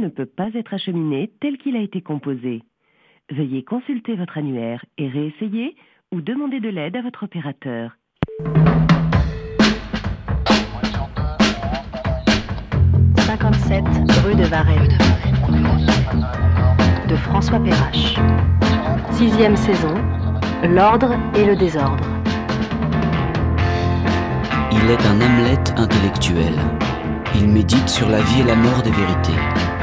ne peut pas être acheminé tel qu'il a été composé. Veuillez consulter votre annuaire et réessayer ou demander de l'aide à votre opérateur. 57 rue de Varennes de François Perrache. Sixième saison, L'ordre et le désordre. Il est un Hamlet intellectuel. Il médite sur la vie et la mort des vérités.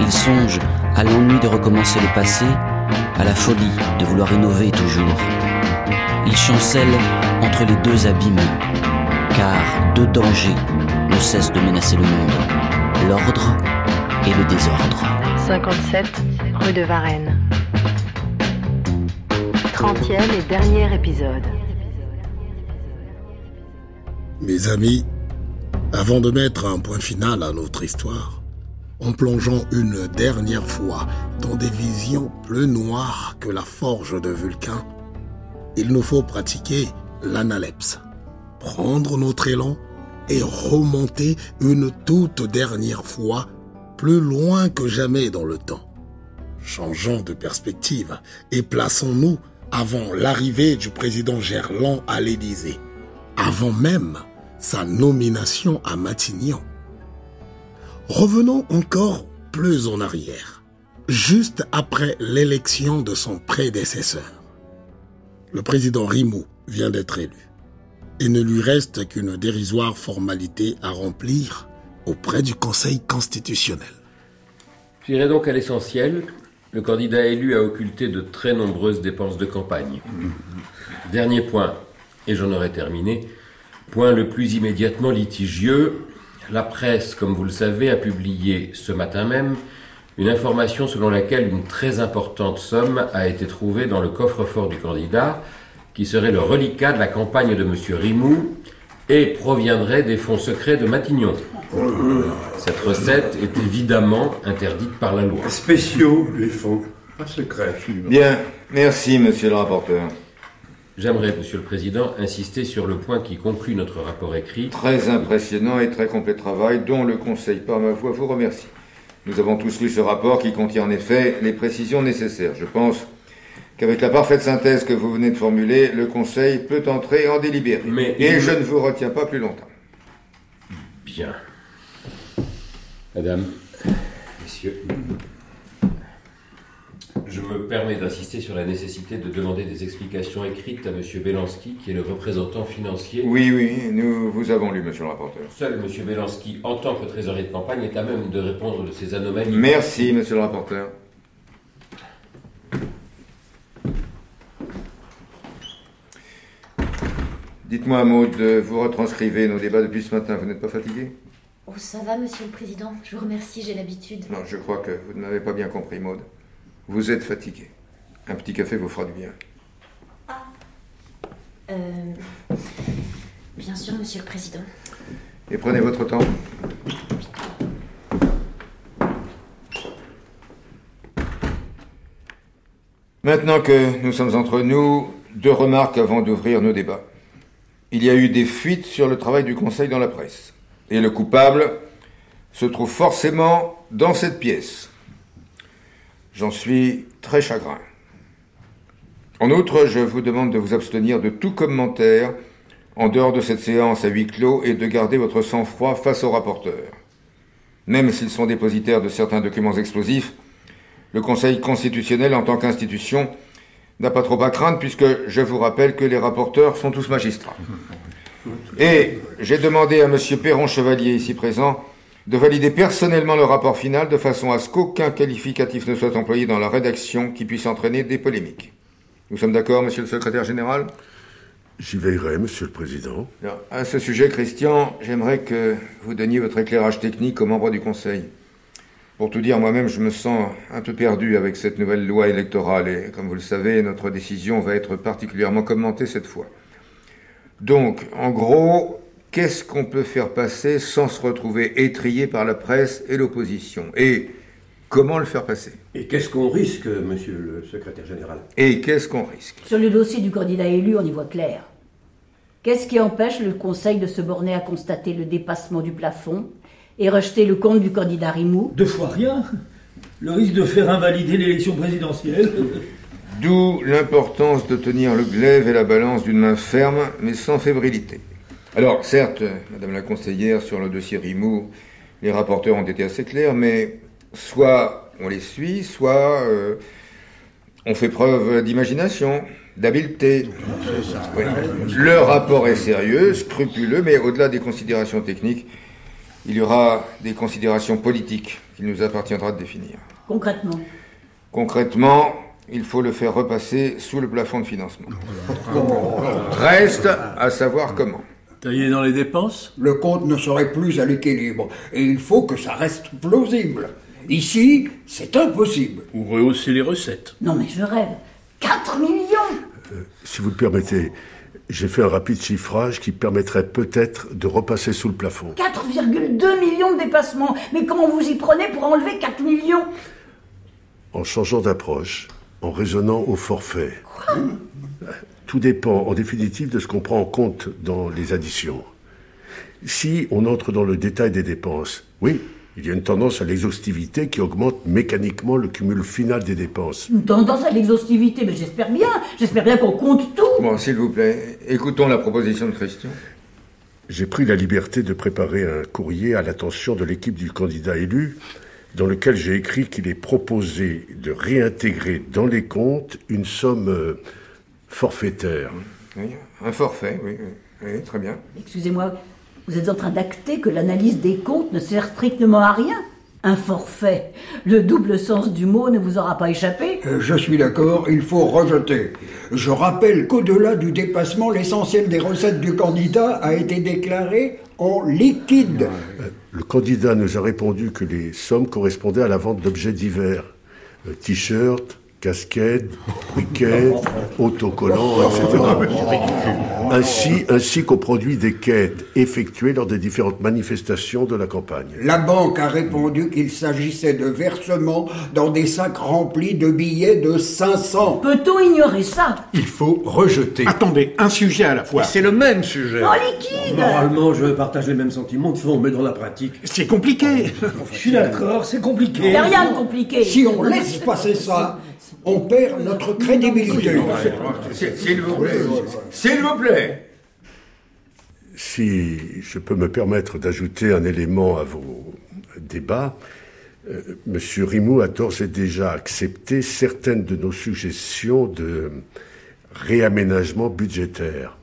Il songe à l'ennui de recommencer le passé, à la folie de vouloir innover toujours. Il chancelle entre les deux abîmes, car deux dangers ne cessent de menacer le monde, l'ordre et le désordre. 57 rue de Varennes. 30e et dernier épisode. Mes amis, avant de mettre un point final à notre histoire, en plongeant une dernière fois dans des visions plus noires que la forge de Vulcain, il nous faut pratiquer l'analepse, prendre notre élan et remonter une toute dernière fois plus loin que jamais dans le temps. Changeons de perspective et plaçons-nous avant l'arrivée du président Gerland à l'Élysée, avant même sa nomination à Matignon. Revenons encore plus en arrière, juste après l'élection de son prédécesseur. Le président Rimou vient d'être élu. Il ne lui reste qu'une dérisoire formalité à remplir auprès du Conseil constitutionnel. J'irai donc à l'essentiel. Le candidat élu a occulté de très nombreuses dépenses de campagne. Dernier point, et j'en aurai terminé, point le plus immédiatement litigieux. La presse, comme vous le savez, a publié ce matin même une information selon laquelle une très importante somme a été trouvée dans le coffre-fort du candidat, qui serait le reliquat de la campagne de M. Rimou et proviendrait des fonds secrets de Matignon. Cette recette est évidemment interdite par la loi. Spéciaux, les fonds. Pas secrets. Bien, merci, monsieur le rapporteur. J'aimerais, Monsieur le Président, insister sur le point qui conclut notre rapport écrit. Très impressionnant et très complet travail, dont le Conseil, par ma voix, vous remercie. Nous avons tous lu ce rapport qui contient en effet les précisions nécessaires. Je pense qu'avec la parfaite synthèse que vous venez de formuler, le Conseil peut entrer en délibéré. Mais et il je ne vous retiens pas plus longtemps. Bien. Madame, messieurs, je me permets d'insister sur la nécessité de demander des explications écrites à Monsieur Belansky, qui est le représentant financier. Oui, oui, nous vous avons lu, monsieur le rapporteur. Seul Monsieur Belansky, en tant que trésorier de campagne, est à même de répondre de ces anomalies. Merci, monsieur le rapporteur. Dites-moi, Maud, vous retranscrivez nos débats depuis ce matin. Vous n'êtes pas fatigué Oh, ça va, monsieur le président. Je vous remercie, j'ai l'habitude. Non, je crois que vous ne m'avez pas bien compris, Maud. Vous êtes fatigué. Un petit café vous fera du bien. Euh... Bien sûr, monsieur le président. Et prenez votre temps. Maintenant que nous sommes entre nous, deux remarques avant d'ouvrir nos débats. Il y a eu des fuites sur le travail du Conseil dans la presse. Et le coupable se trouve forcément dans cette pièce. J'en suis très chagrin. En outre, je vous demande de vous abstenir de tout commentaire en dehors de cette séance à huis clos et de garder votre sang-froid face aux rapporteurs. Même s'ils sont dépositaires de certains documents explosifs, le Conseil constitutionnel, en tant qu'institution, n'a pas trop à craindre puisque je vous rappelle que les rapporteurs sont tous magistrats. Et j'ai demandé à M. Perron Chevalier, ici présent, de valider personnellement le rapport final de façon à ce qu'aucun qualificatif ne soit employé dans la rédaction qui puisse entraîner des polémiques. Nous sommes d'accord, Monsieur le Secrétaire Général? J'y veillerai, monsieur le président. À ce sujet, Christian, j'aimerais que vous donniez votre éclairage technique aux membres du Conseil. Pour tout dire, moi-même, je me sens un peu perdu avec cette nouvelle loi électorale et, comme vous le savez, notre décision va être particulièrement commentée cette fois. Donc, en gros, qu'est-ce qu'on peut faire passer sans se retrouver étrié par la presse et l'opposition? Et comment le faire passer? Et qu'est-ce qu'on risque, monsieur le secrétaire général? Et qu'est-ce qu'on risque? Sur le dossier du candidat élu, on y voit clair. Qu'est-ce qui empêche le Conseil de se borner à constater le dépassement du plafond Et rejeter le compte du candidat Rimou? Deux fois rien. Le risque de faire invalider l'élection présidentielle. D'où l'importance de tenir le glaive et la balance d'une main ferme, mais sans fébrilité. Alors, certes, Madame la conseillère, sur le dossier Rimou, les rapporteurs ont été assez clairs, mais soit on les suit, soit euh, on fait preuve d'imagination, d'habileté. Oui. Le rapport est sérieux, scrupuleux, mais au-delà des considérations techniques, il y aura des considérations politiques qu'il nous appartiendra de définir. Concrètement Concrètement, il faut le faire repasser sous le plafond de financement. Reste à savoir comment. Tailler dans les dépenses Le compte ne serait plus à l'équilibre. Et il faut que ça reste plausible. Ici, c'est impossible. Ou rehausser les recettes. Non mais je rêve. 4 millions Si vous le permettez, j'ai fait un rapide chiffrage qui permettrait peut-être de repasser sous le plafond. 4,2 millions de dépassements. Mais comment vous y prenez pour enlever 4 millions En changeant d'approche, en raisonnant au forfait. Tout dépend en définitive de ce qu'on prend en compte dans les additions. Si on entre dans le détail des dépenses, oui, il y a une tendance à l'exhaustivité qui augmente mécaniquement le cumul final des dépenses. Une tendance à l'exhaustivité, mais j'espère bien. J'espère bien qu'on compte tout. Bon, s'il vous plaît, écoutons la proposition de Christian. J'ai pris la liberté de préparer un courrier à l'attention de l'équipe du candidat élu, dans lequel j'ai écrit qu'il est proposé de réintégrer dans les comptes une somme euh, forfaitaire. Oui, un forfait, oui, oui, oui, très bien. Excusez-moi, vous êtes en train d'acter que l'analyse des comptes ne sert strictement à rien Un forfait. Le double sens du mot ne vous aura pas échappé Euh, Je suis d'accord, il faut rejeter. Je rappelle qu'au-delà du dépassement, l'essentiel des recettes du candidat a été déclaré en liquide. Le candidat nous a répondu que les sommes correspondaient à la vente d'objets divers. Euh, T-shirts, casquettes, briquets, autocollants, etc. Ainsi, ainsi qu'aux produits des quêtes effectuées lors des différentes manifestations de la campagne. La banque a répondu qu'il s'agissait de versements dans des sacs remplis de billets de 500. Peut-on ignorer ça? Il faut rejeter. Attendez, un sujet à la fois. C'est le même sujet. En liquide Normalement, je partage les mêmes sentiments de fond, mais dans la pratique. C'est compliqué. Je suis d'accord, c'est compliqué. Il n'y a rien de compliqué. Si on laisse passer ça, on perd notre crédibilité. S'il vous plaît, s'il vous plaît. Si je peux me permettre d'ajouter un élément à vos débats, euh, Monsieur Rimou a d'ores et déjà accepté certaines de nos suggestions de réaménagement budgétaire.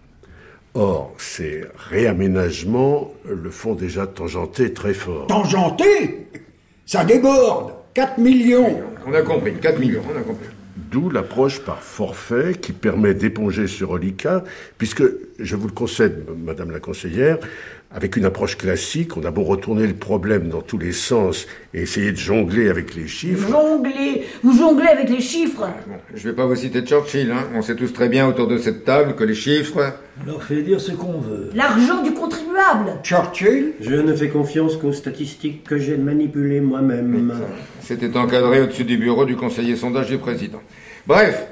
Or, ces réaménagements le font déjà tangenter très fort. Tangenté Ça déborde 4 millions On a compris, 4 millions, on a compris. D'où l'approche par forfait qui permet d'éponger ce reliquat, puisque, je vous le concède, Madame la conseillère, avec une approche classique, on a beau retourner le problème dans tous les sens et essayer de jongler avec les chiffres. Jongler Vous jonglez avec les chiffres Bon, je vais pas vous citer Churchill, hein. on sait tous très bien autour de cette table que les chiffres... On leur fait dire ce qu'on veut. L'argent du contribuable Churchill Je ne fais confiance qu'aux statistiques que j'ai manipulées moi-même. C'était encadré au-dessus du bureau du conseiller sondage du président. Bref,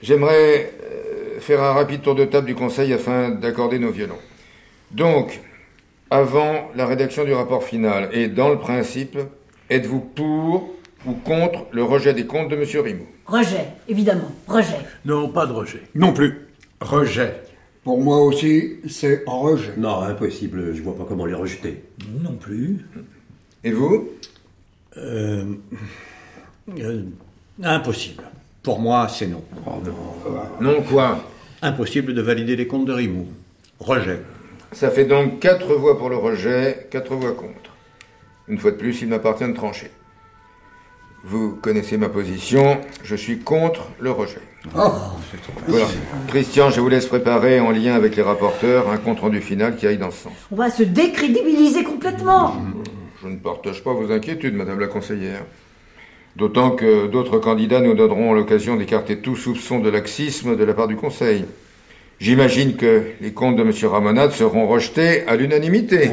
j'aimerais euh, faire un rapide tour de table du conseil afin d'accorder nos violons. Donc, avant la rédaction du rapport final et dans le principe, êtes-vous pour ou contre le rejet des comptes de M. Rimou Rejet, évidemment, rejet. Non, pas de rejet. Non plus. Rejet. Pour moi aussi, c'est rejet. Non, impossible, je vois pas comment les rejeter. Non plus. Et vous? Euh, euh, impossible. Pour moi, c'est non. Non quoi? Impossible de valider les comptes de Rimou. Rejet. Ça fait donc quatre voix pour le rejet, quatre voix contre. Une fois de plus, il m'appartient de trancher. Vous connaissez ma position, je suis contre le rejet. Voilà. Christian, je vous laisse préparer en lien avec les rapporteurs un compte-rendu final qui aille dans ce sens. On va se décrédibiliser complètement. Je ne partage pas vos inquiétudes, Madame la conseillère. D'autant que d'autres candidats nous donneront l'occasion d'écarter tout soupçon de laxisme de la part du Conseil. J'imagine que les comptes de M. Ramonade seront rejetés à l'unanimité.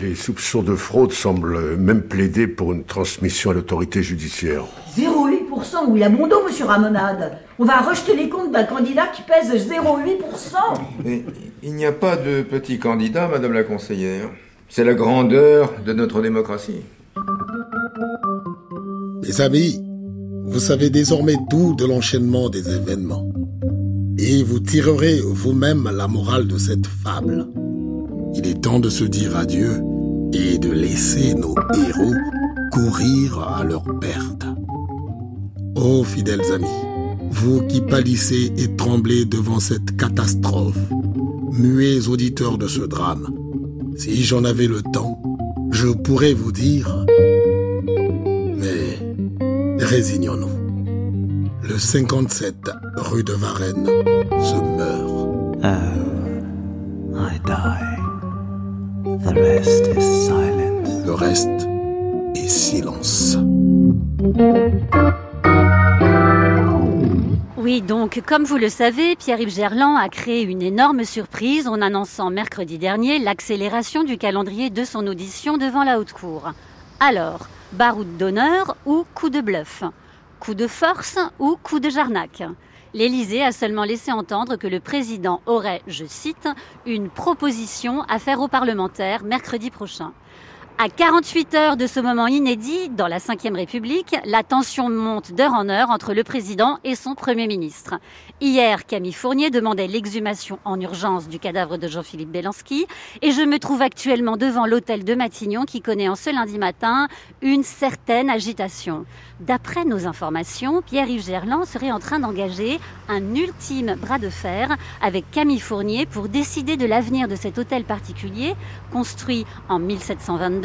Les soupçons de fraude semblent même plaider pour une transmission à l'autorité judiciaire. 0,8% où il a bon dos, monsieur Ramonade? On va rejeter les comptes d'un candidat qui pèse 0,8%. Mais il n'y a pas de petit candidat, Madame la conseillère. C'est la grandeur de notre démocratie. Mes amis, vous savez désormais tout de l'enchaînement des événements. Et vous tirerez vous-même la morale de cette fable. Il est temps de se dire adieu et de laisser nos héros courir à leur perte. Ô fidèles amis, vous qui pâlissez et tremblez devant cette catastrophe, muets auditeurs de ce drame, si j'en avais le temps, je pourrais vous dire, mais résignons-nous. Le 57 rue de Varennes se meurt. Oh, I die. The rest is silence. Le reste est silence. Oui, donc, comme vous le savez, Pierre-Yves Gerland a créé une énorme surprise en annonçant mercredi dernier l'accélération du calendrier de son audition devant la haute cour. Alors, baroud d'honneur ou coup de bluff? Coup de force ou coup de jarnac L'Élysée a seulement laissé entendre que le président aurait, je cite, une proposition à faire aux parlementaires mercredi prochain. À 48 heures de ce moment inédit, dans la Ve République, la tension monte d'heure en heure entre le président et son Premier ministre. Hier, Camille Fournier demandait l'exhumation en urgence du cadavre de Jean-Philippe Belansky et je me trouve actuellement devant l'hôtel de Matignon qui connaît en ce lundi matin une certaine agitation. D'après nos informations, Pierre-Yves Gerland serait en train d'engager un ultime bras de fer avec Camille Fournier pour décider de l'avenir de cet hôtel particulier construit en 1722,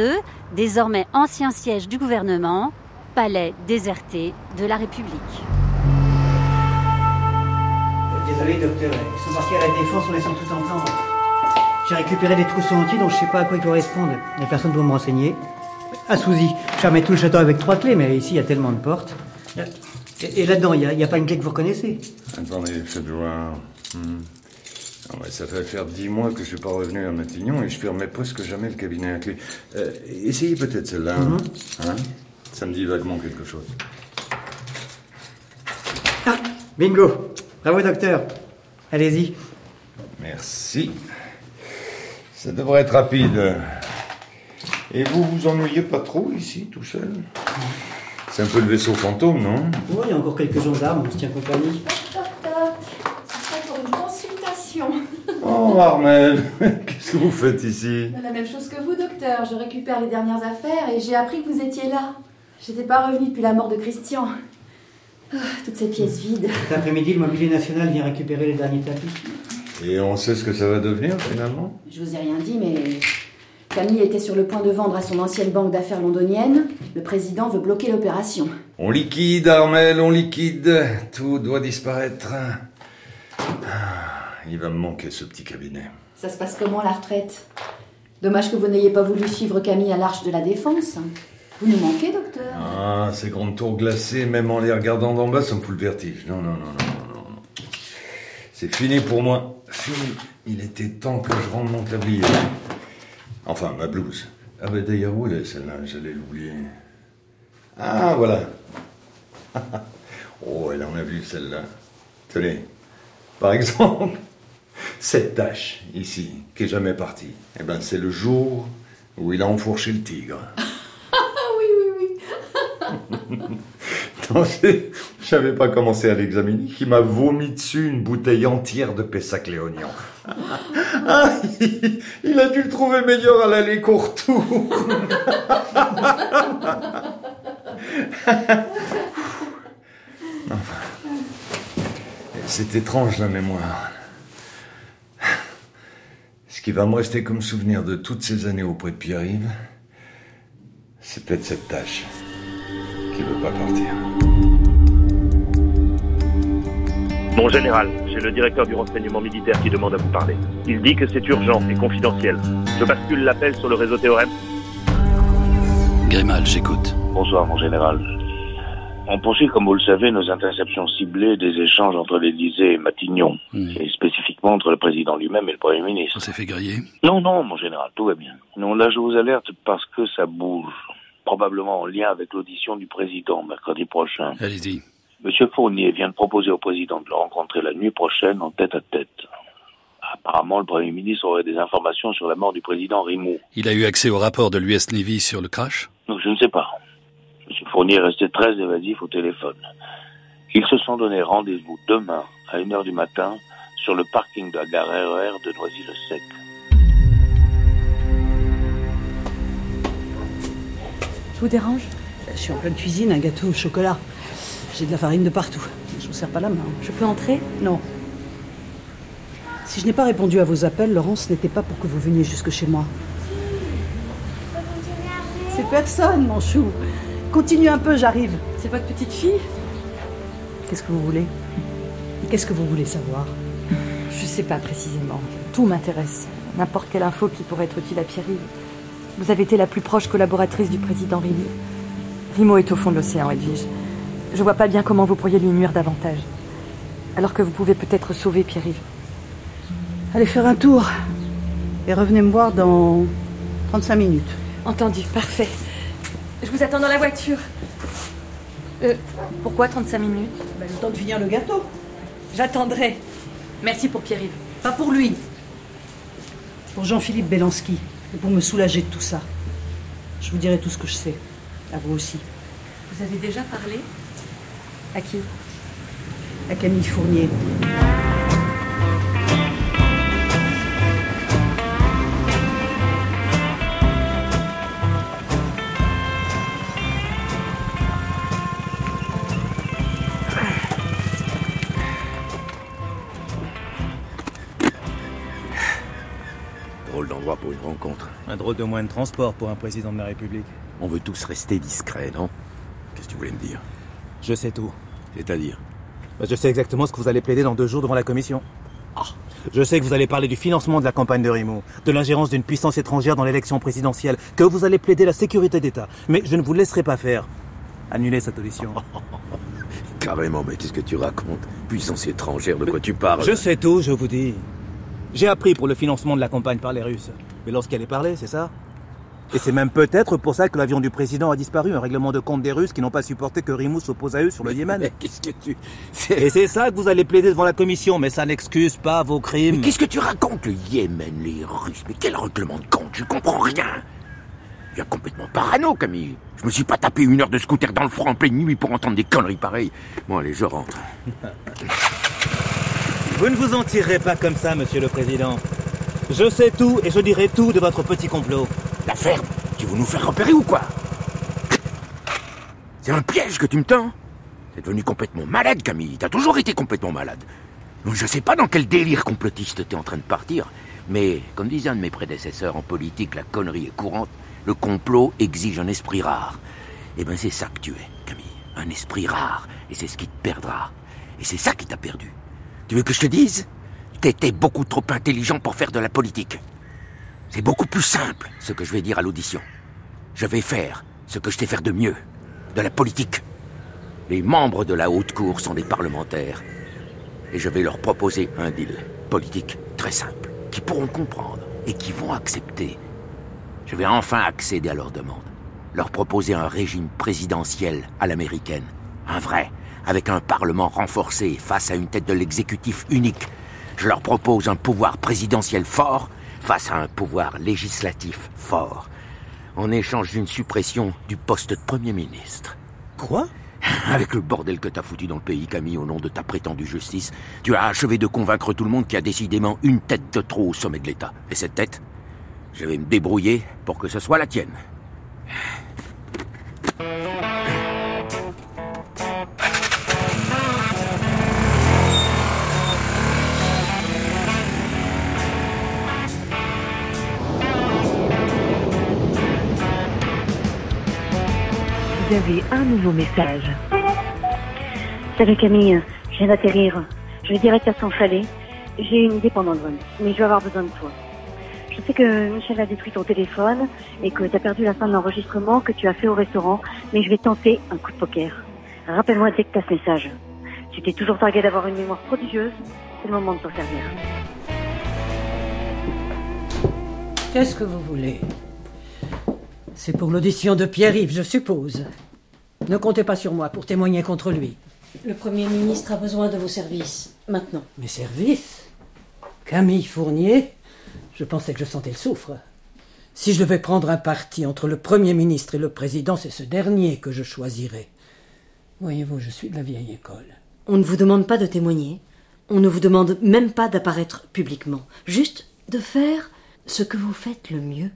désormais ancien siège du gouvernement, palais déserté de la République. Désolé, docteur, ils sont partis à la défense en laissant tout en plan. J'ai récupéré des trousseaux entiers dont je sais pas à quoi ils correspondent. Il n'y a personne pour me renseigner. À Souzy, je fermais tout le château avec trois clés, mais ici, il y a tellement de portes. Et, et là-dedans, il n'y a, a, pas une clé que vous reconnaissez? Attendez, faites voir. Hmm. Ah ouais, ça fait faire dix mois que je suis pas revenu à Matignon et je fermais presque jamais le cabinet à clé. Euh, essayez peut-être celle-là. Mhm. hein? Ça me dit vaguement quelque chose. Ah, bingo Bravo, docteur. Allez-y. Merci. Ça devrait être rapide. Et vous vous ennuyez pas trop ici, tout seul? C'est un peu le vaisseau fantôme, non? Oui, il y a encore quelques gendarmes, on se tient compagnie. Oh, Armel, qu'est-ce que vous faites ici? La même chose que vous, docteur. Je récupère les dernières affaires et j'ai appris que vous étiez là. J'étais pas revenue depuis la mort de Christian. Ah, toutes ces pièces vides. Cet après-midi, le mobilier national vient récupérer les derniers tapis. Et on sait ce que ça va devenir finalement? Je vous ai rien dit, mais Camille était sur le point de vendre à son ancienne banque d'affaires londonienne. Le président veut bloquer l'opération. On liquide, Armel, on liquide. Tout doit disparaître. Ah, il va me manquer ce petit cabinet. Ça se passe comment la retraite? Dommage que vous n'ayez pas voulu suivre Camille à l'Arche de la Défense. Vous nous manquez, docteur? Ah, ces grandes tours glacées, même en les regardant d'en bas, ça me fout le vertige. Non, non, non, non, non, non. C'est fini pour moi. Fini. Il était temps que je rende mon tablier. Enfin, ma blouse. Ah ben d'ailleurs, où elle est celle-là? J'allais l'oublier. Ah, voilà. oh, elle en a vu celle-là. Tenez. Par exemple, cette tache ici, qui est jamais partie, eh ben c'est le jour où il a enfourché le tigre. oui, oui, oui. Je savais pas comment c'est à l'examiner, qui m'a vomi dessus une bouteille entière de Pessac Léognan. Ah, il, il a dû le trouver meilleur à l'aller. Enfin, c'est étrange la mémoire. Ce qui va me rester comme souvenir de toutes ces années auprès de Pierre-Yves, c'est peut-être cette tâche qui veut pas partir. Mon général, j'ai le directeur du renseignement militaire qui demande à vous parler. Il dit que c'est urgent et confidentiel. Je bascule l'appel sur le réseau Théorème. Grimal, j'écoute. Bonsoir, mon général. On poursuit, comme vous le savez, nos interceptions ciblées des échanges entre l'Élysée et Matignon, et spécifiquement entre le président lui-même et le Premier ministre. On s'est fait griller Non, non, mon général, tout va bien. Non, là, je vous alerte parce que ça bouge. Probablement en lien avec l'audition du président mercredi prochain. Allez-y. Monsieur Fournier vient de proposer au président de le rencontrer la nuit prochaine en tête à tête. Apparemment, le Premier ministre aurait des informations sur la mort du président Rimou. Il a eu accès au rapport de l'US Navy sur le crash? Je ne sais pas. M. Fournier est resté très évasif au téléphone. Ils se sont donné rendez-vous demain à 1h du matin sur le parking de la gare RER de Noisy-le-Sec. Je vous dérange? Je suis en pleine cuisine, un gâteau au chocolat. J'ai de la farine de partout. Je vous serre pas la main. Je peux entrer? Non. Si je n'ai pas répondu à vos appels, Laurence, ce n'était pas pour que vous veniez jusque chez moi. C'est personne, mon chou. Continue un peu, j'arrive. C'est votre petite fille Qu'est-ce que vous voulez? Qu'est-ce que vous voulez savoir? Je sais pas précisément. Tout m'intéresse. N'importe quelle info qui pourrait être utile à Pierre-Yves. Vous avez été la plus proche collaboratrice du président Rimo. Rimo est au fond de l'océan, Edwige. Je vois pas bien comment vous pourriez lui nuire davantage. Alors que vous pouvez peut-être sauver Pierre-Yves. Allez faire un tour. Et revenez me voir dans 35 minutes. Entendu, parfait. Je vous attends dans la voiture. Euh, pourquoi 35 minutes? Bah, Le temps de finir le gâteau. J'attendrai. Merci pour Pierre-Yves. Pas pour lui. Pour Jean-Philippe Belanski. Et pour me soulager de tout ça. Je vous dirai tout ce que je sais. À vous aussi. Vous avez déjà parlé? À qui? À Camille Fournier. Rencontre. Un drôle de moyen de transport pour un président de la République. On veut tous rester discrets, non? Qu'est-ce que tu voulais me dire? Je sais tout. C'est-à-dire? Bah, Je sais exactement ce que vous allez plaider dans deux jours devant la commission. Ah Je sais que vous allez parler du financement de la campagne de Rimo, de l'ingérence d'une puissance étrangère dans l'élection présidentielle, que vous allez plaider la sécurité d'État. Mais je ne vous laisserai pas faire. Annulez cette audition. Carrément, mais qu'est-ce que tu racontes? Puissance étrangère, de quoi tu parles? Je sais tout, je vous dis. J'ai appris pour le financement de la campagne par les Russes. Mais lorsqu'elle allait parler, c'est ça Et c'est même peut-être pour ça que l'avion du président a disparu, un règlement de compte des Russes qui n'ont pas supporté que Rimou s'oppose à eux sur le Yémen. Mais qu'est-ce que tu... Et c'est ça que vous allez plaider devant la commission, mais ça n'excuse pas vos crimes. Mais qu'est-ce que tu racontes, le Yémen, les Russes? Mais quel règlement de compte? Je comprends rien Il y a complètement parano, Camille. Je me suis pas tapé une heure de scooter dans le front en pleine nuit pour entendre des conneries pareilles. Bon, allez, je rentre. Vous ne vous en tirerez pas comme ça, monsieur le président. Je sais tout et je dirai tout de votre petit complot. La ferme Tu veux nous faire repérer ou quoi C'est un piège que tu me tends T'es devenu complètement malade, Camille. T'as toujours été complètement malade. Je sais pas dans quel délire complotiste t'es en train de partir, mais comme disait un de mes prédécesseurs en politique, la connerie est courante. Le complot exige un esprit rare. Eh ben c'est ça que tu es, Camille. Un esprit rare. Et c'est ce qui te perdra. Et c'est ça qui t'a perdu. Tu veux que je te dise? T'étais beaucoup trop intelligent pour faire de la politique. C'est beaucoup plus simple ce que je vais dire à l'audition. Je vais faire ce que je sais faire de mieux. De la politique. Les membres de la haute cour sont des parlementaires. Et je vais leur proposer un deal politique très simple, qui pourront comprendre et qui vont accepter. Je vais enfin accéder à leurs demandes. Leur proposer un régime présidentiel à l'américaine. Un vrai, avec un parlement renforcé face à une tête de l'exécutif unique. Je leur propose un pouvoir présidentiel fort face à un pouvoir législatif fort. En échange d'une suppression du poste de Premier ministre. Quoi? Avec le bordel que t'as foutu dans le pays, Camille, au nom de ta prétendue justice, tu as achevé de convaincre tout le monde qu'il y a décidément une tête de trop au sommet de l'État. Et cette tête, je vais me débrouiller pour que ce soit la tienne. Vous avez un nouveau message. Salut Camille, je viens d'atterrir. Je vais direct à San Chalet. J'ai une idée pendant le vol, mais je vais avoir besoin de toi. Je sais que Michel a détruit ton téléphone et que tu as perdu la fin de l'enregistrement que tu as fait au restaurant, mais je vais tenter un coup de poker. Rappelle-moi dès que tu as ce message. Tu t'es toujours targué d'avoir une mémoire prodigieuse, c'est le moment de t'en servir. Qu'est-ce que vous voulez? C'est pour l'audition de Pierre-Yves, je suppose. Ne comptez pas sur moi pour témoigner contre lui. Le Premier ministre a besoin de vos services, maintenant. Mes services? Camille Fournier? Je pensais que je sentais le soufre. Si je devais prendre un parti entre le Premier ministre et le Président, c'est ce dernier que je choisirais. Voyez-vous, je suis de la vieille école. On ne vous demande pas de témoigner. On ne vous demande même pas d'apparaître publiquement. Juste de faire ce que vous faites le mieux.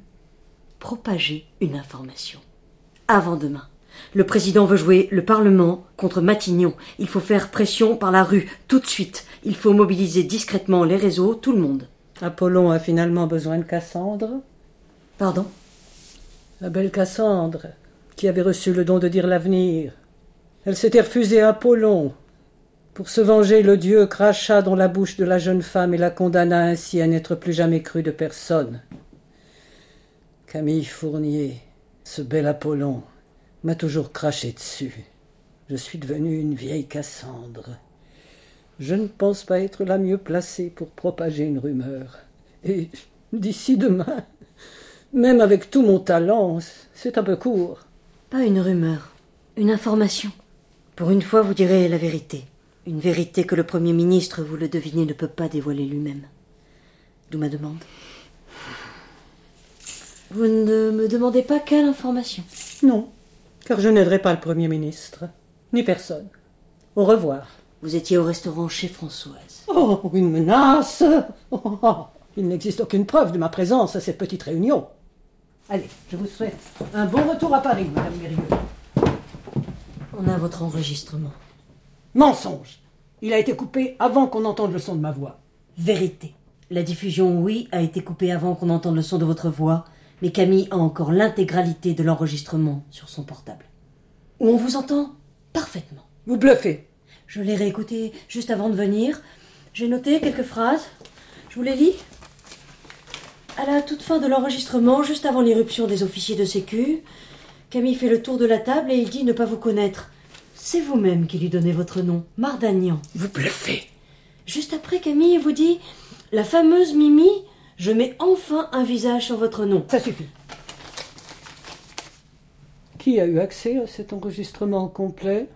Propager une information. Avant demain. Le président veut jouer le Parlement contre Matignon. Il faut faire pression par la rue, tout de suite. Il faut mobiliser discrètement les réseaux, tout le monde. Apollon a finalement besoin de Cassandre Pardon? La belle Cassandre, qui avait reçu le don de dire l'avenir. Elle s'était refusée à Apollon. Pour se venger, le dieu cracha dans la bouche de la jeune femme et la condamna ainsi à n'être plus jamais cru de personne. Camille Fournier, ce bel Apollon, m'a toujours craché dessus. Je suis devenue une vieille Cassandre. Je ne pense pas être la mieux placée pour propager une rumeur. Et d'ici demain, même avec tout mon talent, c'est un peu court. Pas une rumeur, une information. Pour une fois, vous direz la vérité. Une vérité que le Premier ministre, vous le devinez, ne peut pas dévoiler lui-même. D'où ma demande. Vous ne me demandez pas quelle information Non, car je n'aiderai pas le Premier ministre, ni personne. Au revoir. Vous étiez au restaurant chez Françoise. Oh, une menace Oh, oh, Il n'existe aucune preuve de ma présence à cette petite réunion. Allez, je vous souhaite un bon retour à Paris, Madame Mérieux. On a votre enregistrement. Mensonge Il a été coupé avant qu'on entende le son de ma voix. Vérité. La diffusion, oui, a été coupée avant qu'on entende le son de votre voix, mais Camille a encore l'intégralité de l'enregistrement sur son portable. Où on vous entend parfaitement. Vous bluffez. Je l'ai réécouté juste avant de venir. J'ai noté quelques phrases. Je vous les lis. À la toute fin de l'enregistrement, juste avant l'irruption des officiers de sécu, Camille fait le tour de la table et il dit ne pas vous connaître. C'est vous-même qui lui donnez votre nom, Mardagnan. Vous bluffez. Juste après, Camille vous dit La fameuse Mimi, je mets enfin un visage sur votre nom. Ça suffit. Qui a eu accès à cet enregistrement complet?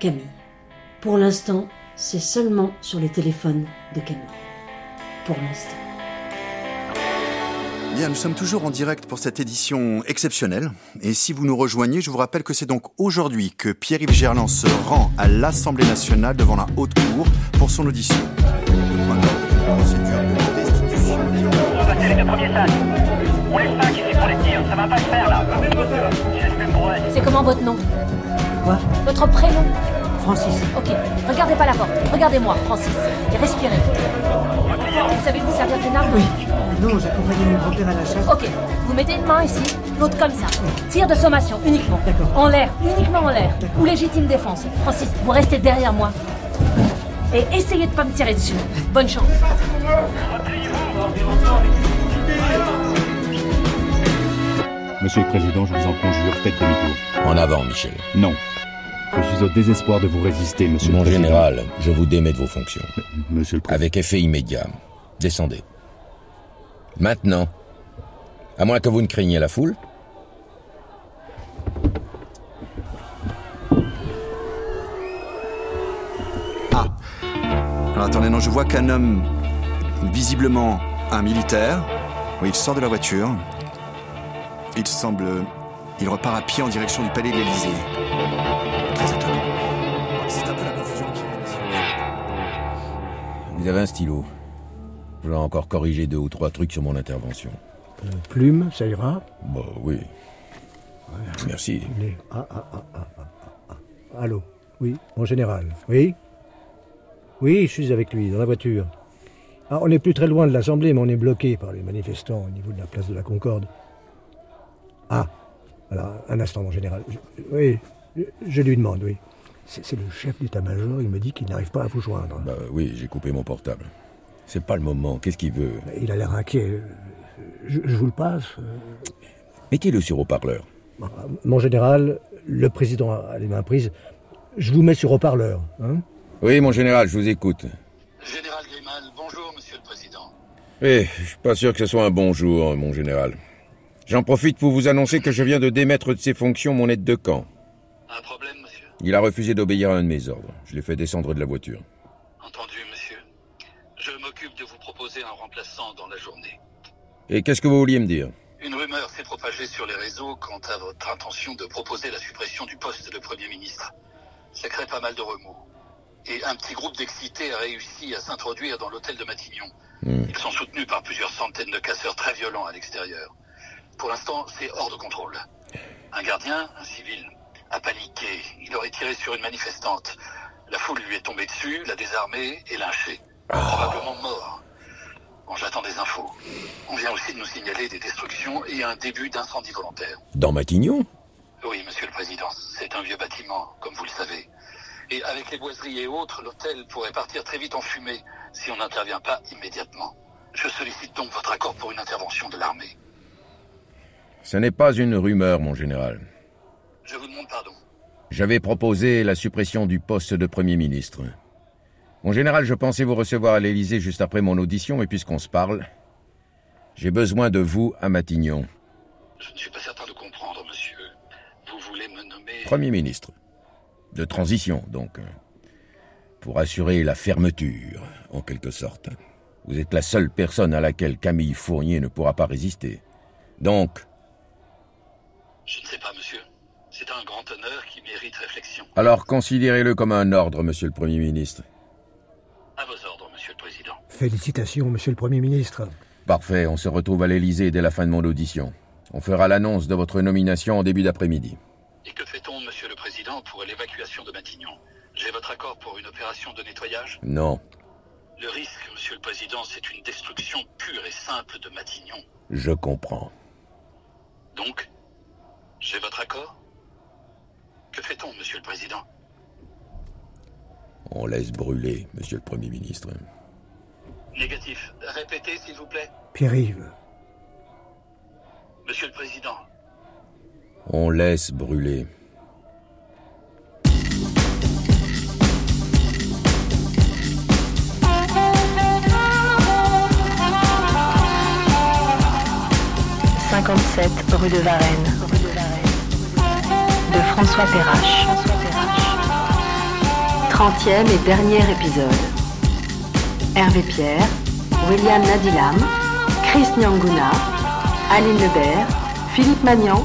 Camille. Pour l'instant, c'est seulement sur le téléphone de Camille. Pour l'instant. Bien, nous sommes toujours en direct pour cette édition exceptionnelle. Et si vous nous rejoignez, je vous rappelle que c'est donc aujourd'hui que Pierre-Yves Gerland se rend à l'Assemblée nationale devant la Haute Cour pour son audition. Procédure de destitution. Repassez les deux premiers sacs. On laisse c'est pour les tirs, ça va pas se faire là. C'est comment votre nom Quoi Votre prénom Francis. Ok, regardez pas la porte. Regardez-moi, Francis. Et respirez. Vous savez vous servir d'une arme Oui. Non, j'accompagnais mon grand-père à la chasse. Ok, vous mettez une main ici, l'autre comme ça. Tir de sommation uniquement. D'accord. En l'air, uniquement en l'air. Ou légitime défense. Francis, vous restez derrière moi. Et essayez de pas me tirer dessus. Bonne chance. Monsieur le Président, je vous en conjure, faites demi-tour. En avant, Michel. Non. Je suis au désespoir de vous résister, Monsieur Mon le Président. général, je vous démets de vos fonctions. Monsieur le Président. Avec effet immédiat. Descendez. Maintenant. À moins que vous ne craigniez la foule. Alors attendez, non, je vois qu'un homme, visiblement un militaire, oui, il sort de la voiture. Il semble. Il repart à pied en direction du palais de l'Élysée. Très étonnant. C'est un peu la confusion qui. Vous avez un stylo. Je vais encore corriger deux ou trois trucs sur mon intervention. Plume, ça ira Bah oui. Merci. Les- ah, ah, ah. Allô Oui, mon général. Oui Oui, je suis avec lui, dans la voiture. Ah, on n'est plus très loin de l'Assemblée, mais on est bloqué par les manifestants au niveau de la place de la Concorde. Ah, alors, un instant, mon général. Je- oui, je, je lui demande, oui. C'est c'est le chef d'état-major, il me dit qu'il n'arrive pas à vous joindre. Bah oui, j'ai coupé mon portable. C'est pas le moment. Qu'est-ce qu'il veut? Il a l'air inquiet. Je, je vous le passe. Mettez-le sur haut-parleur. Mon général, le président a les mains prises. Je vous mets sur haut-parleur. Hein? Oui, mon général, je vous écoute. Général Grimald, bonjour, monsieur le président. Eh, je suis pas sûr que ce soit un bon jour, mon général. J'en profite pour vous annoncer que je viens de démettre de ses fonctions mon aide de camp. Un problème, monsieur Il a refusé d'obéir à un de mes ordres. Je l'ai fait descendre de la voiture. Entendu, monsieur. Je m'occupe de vous proposer remplaçant dans la journée. Et qu'est-ce que vous vouliez me dire? Une rumeur s'est propagée sur les réseaux quant à votre intention de proposer la suppression du poste de Premier ministre. Ça crée pas mal de remous. Et un petit groupe d'excités a réussi à s'introduire dans l'hôtel de Matignon. Ils sont soutenus par plusieurs centaines de casseurs très violents à l'extérieur. Pour l'instant, c'est hors de contrôle. Un gardien, un civil, a paniqué. Il aurait tiré sur une manifestante. La foule lui est tombée dessus, l'a désarmé et lynché. Probablement mort. Bon, j'attends des infos. On vient aussi de nous signaler des destructions et un début d'incendie volontaire. Dans Matignon? Oui, monsieur le président. C'est un vieux bâtiment, comme vous le savez. Et avec les boiseries et autres, l'hôtel pourrait partir très vite en fumée si on n'intervient pas immédiatement. Je sollicite donc votre accord pour une intervention de l'armée. Ce n'est pas une rumeur, mon général. Je vous demande pardon. J'avais proposé la suppression du poste de Premier ministre. Mon général, je pensais vous recevoir à l'Élysée juste après mon audition, mais puisqu'on se parle, j'ai besoin de vous à Matignon. Je ne suis pas certain de comprendre, monsieur. Vous voulez me nommer... Premier ministre. De transition, donc. Pour assurer la fermeture, en quelque sorte. Vous êtes la seule personne à laquelle Camille Fournier ne pourra pas résister. Donc, Je ne sais pas, monsieur. C'est un grand honneur qui mérite réflexion. alors considérez-le comme un ordre, monsieur le Premier ministre. À vos ordres, monsieur le président. Félicitations, monsieur le Premier ministre. Parfait, on se retrouve à l'Élysée dès la fin de mon audition. On fera l'annonce de votre nomination en début d'après-midi. Et que fait-on, pour l'évacuation de Matignon J'ai votre accord pour une opération de nettoyage Non, Le risque, monsieur le président, c'est une destruction pure et simple de Matignon. je comprends. Donc, j'ai votre accord? Que fait-on, monsieur le président? On laisse brûler, monsieur le Premier ministre. Négatif. Répétez, s'il vous plaît. Pierre-Yves, Monsieur le président, On laisse brûler. « 57 rue de Varennes. De François Perrache. 30e et dernier épisode. Hervé Pierre, William Nadilam, Chris Nyanguna, Aline Lebert, Philippe Magnan,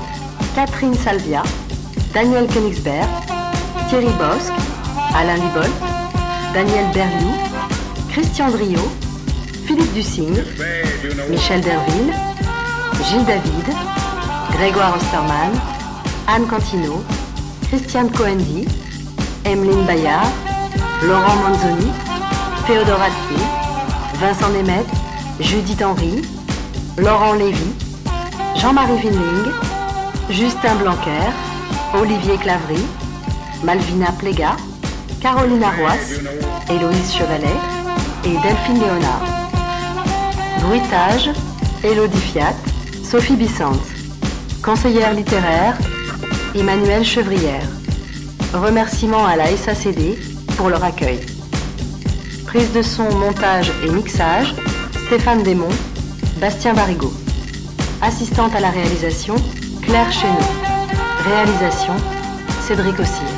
Catherine Salvia, Daniel Königsberg, Thierry Bosque, Alain Libolt, Daniel Berliou, Christian Drio, Philippe Dussigne, Michel Derville, Gilles David, Grégoire Osterman, Anne Cantino, Christiane Coendi, Emeline Bayard, Laurent Manzoni, Théodore Attier, Vincent Nemeth, Judith Henry, Laurent Lévy, Jean-Marie Vinling, Justin Blanquer, Olivier Clavry, Malvina Pléga, Caroline Arroas, Héloïse Chevalet et Delphine Léonard. Bruitage, Élodie Fiat, Sophie Bissante. Conseillère littéraire, Emmanuel Chevrière. Remerciements à la SACD pour leur accueil. Prise de son, montage et mixage, Stéphane Desmond, Bastien Barigo. Assistante à la réalisation, Claire Chéneau. Réalisation, Cédric Ossir.